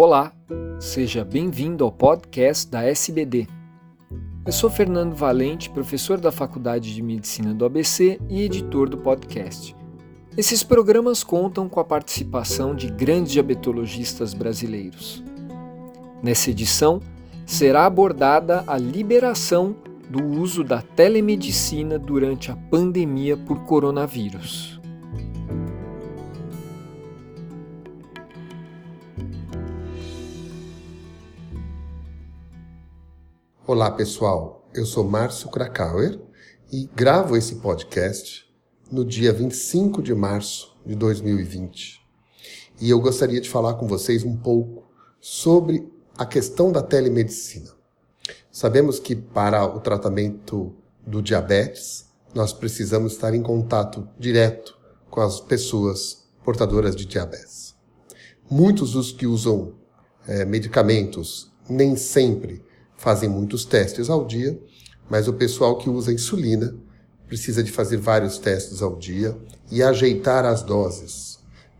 Olá, seja bem-vindo ao podcast da SBD. Eu sou Fernando Valente, professor da Faculdade de Medicina do ABC e editor do podcast. Esses programas contam com a participação de grandes diabetologistas brasileiros. Nessa edição, será abordada a liberação do uso da telemedicina durante a pandemia por coronavírus. Olá pessoal, eu sou Márcio Krakauer e gravo esse podcast no dia 25 de março de 2020. E eu gostaria de falar com vocês um pouco sobre a questão da telemedicina. Sabemos que para o tratamento do diabetes, nós precisamos estar em contato direto com as pessoas portadoras de diabetes. Muitos dos que usam é, medicamentos nem sempre fazem muitos testes ao dia, mas o pessoal que usa insulina precisa de fazer vários testes ao dia e ajeitar as doses,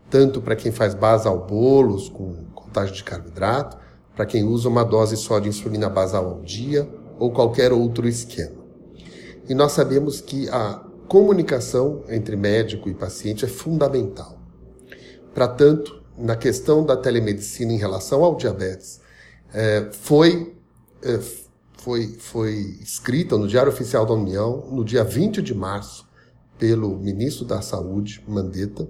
tanto para quem faz basal bolos com contagem de carboidrato, para quem usa uma dose só de insulina basal ao dia ou qualquer outro esquema. E nós sabemos que a comunicação entre médico e paciente é fundamental. Para tanto, na questão da telemedicina em relação ao diabetes, é, foi foi, foi escrita no Diário Oficial da União no dia 20 de março pelo ministro da Saúde, Mandetta,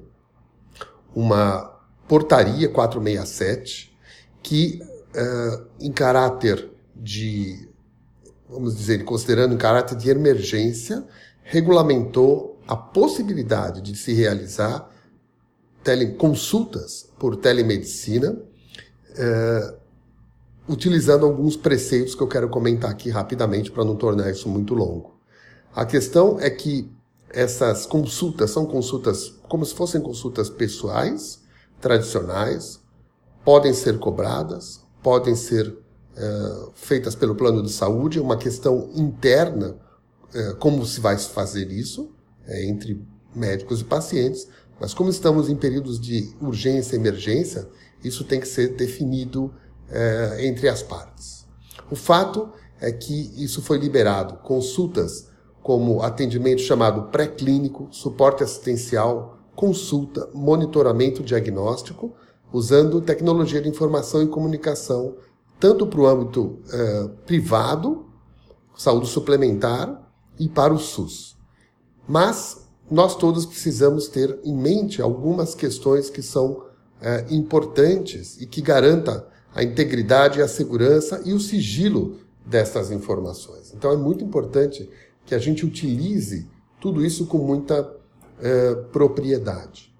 uma portaria 467 que, é, em caráter de, vamos dizer, considerando em caráter de emergência, regulamentou a possibilidade de se realizar teleconsultas por telemedicina é, utilizando alguns preceitos que eu quero comentar aqui rapidamente para não tornar isso muito longo. A questão é que essas consultas são consultas como se fossem consultas pessoais, tradicionais, podem ser cobradas, podem ser é, feitas pelo plano de saúde, é uma questão interna, é, como se vai fazer isso é, entre médicos e pacientes, mas como estamos em períodos de urgência e emergência, isso tem que ser definido é, entre as partes. O fato é que isso foi liberado. Consultas como atendimento chamado pré-clínico, suporte assistencial, consulta, monitoramento diagnóstico, usando tecnologia de informação e comunicação, tanto para o âmbito é, privado, saúde suplementar, e para o SUS. Mas nós todos precisamos ter em mente algumas questões que são é, importantes e que garanta a integridade, a segurança e o sigilo dessas informações. Então é muito importante que a gente utilize tudo isso com muita é, propriedade,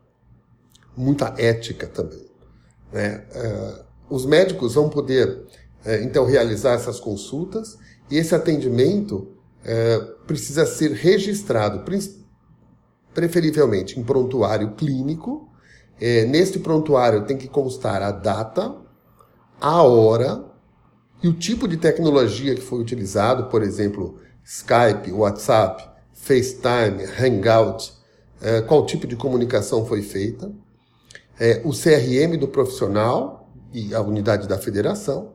muita ética também. Né? É, os médicos vão poder é, então realizar essas consultas e esse atendimento precisa ser registrado, preferivelmente em prontuário clínico. neste prontuário tem que constar a data, a hora e o tipo de tecnologia que foi utilizado, por exemplo, Skype, WhatsApp, FaceTime, Hangout, é, qual tipo de comunicação foi feita, é, o CRM do profissional e a unidade da federação,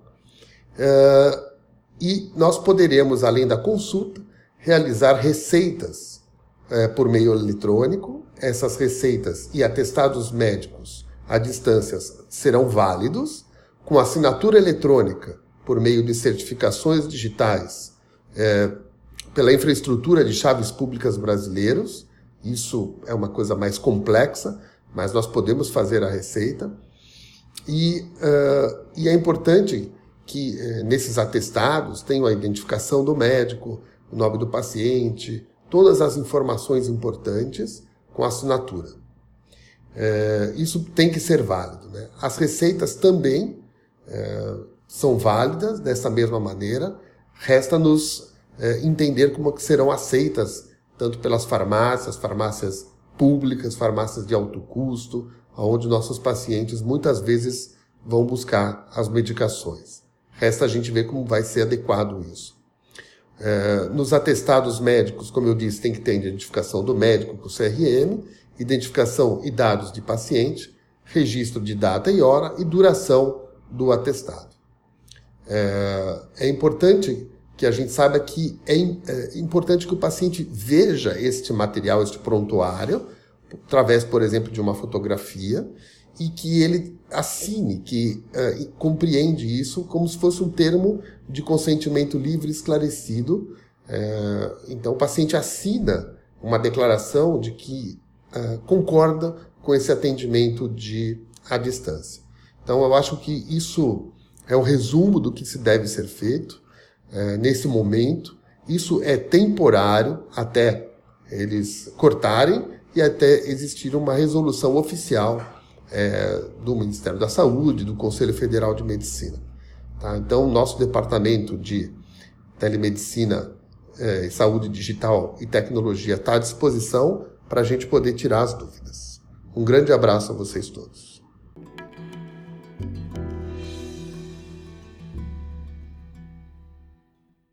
é, e nós poderemos, além da consulta, realizar receitas por meio eletrônico. Essas receitas e atestados médicos à distância serão válidos com assinatura eletrônica por meio de certificações digitais é, pela infraestrutura de chaves públicas brasileiros. Isso é uma coisa mais complexa, mas nós podemos fazer a receita. E, uh, e é importante que uh, nesses atestados tenham a identificação do médico, o nome do paciente, todas as informações importantes com assinatura. Uh, isso tem que ser válido. Né? As receitas também é, são válidas dessa mesma maneira. Resta-nos é, entender como que serão aceitas tanto pelas farmácias, farmácias públicas, farmácias de alto custo, onde nossos pacientes muitas vezes vão buscar as medicações. Resta a gente ver como vai ser adequado isso. É, nos atestados médicos, como eu disse, tem que ter identificação do médico com o CRM, identificação e dados de paciente, registro de data e hora e duração do atestado. É, é importante que a gente saiba que é, é, importante que o paciente veja este material, este prontuário, através, por exemplo, de uma fotografia, e que ele assine, que uh, compreende isso como se fosse um termo de consentimento livre esclarecido. Uh, então, o paciente assina uma declaração de que uh, concorda com esse atendimento de à distância. Então, eu acho que isso é o resumo do que se deve ser feito é, nesse momento. Isso é temporário até eles cortarem e até existir uma resolução oficial é, do Ministério da Saúde, do Conselho Federal de Medicina. Tá? Então, nosso departamento de telemedicina, é, saúde digital e tecnologia está à disposição para a gente poder tirar as dúvidas. Um grande abraço a vocês todos.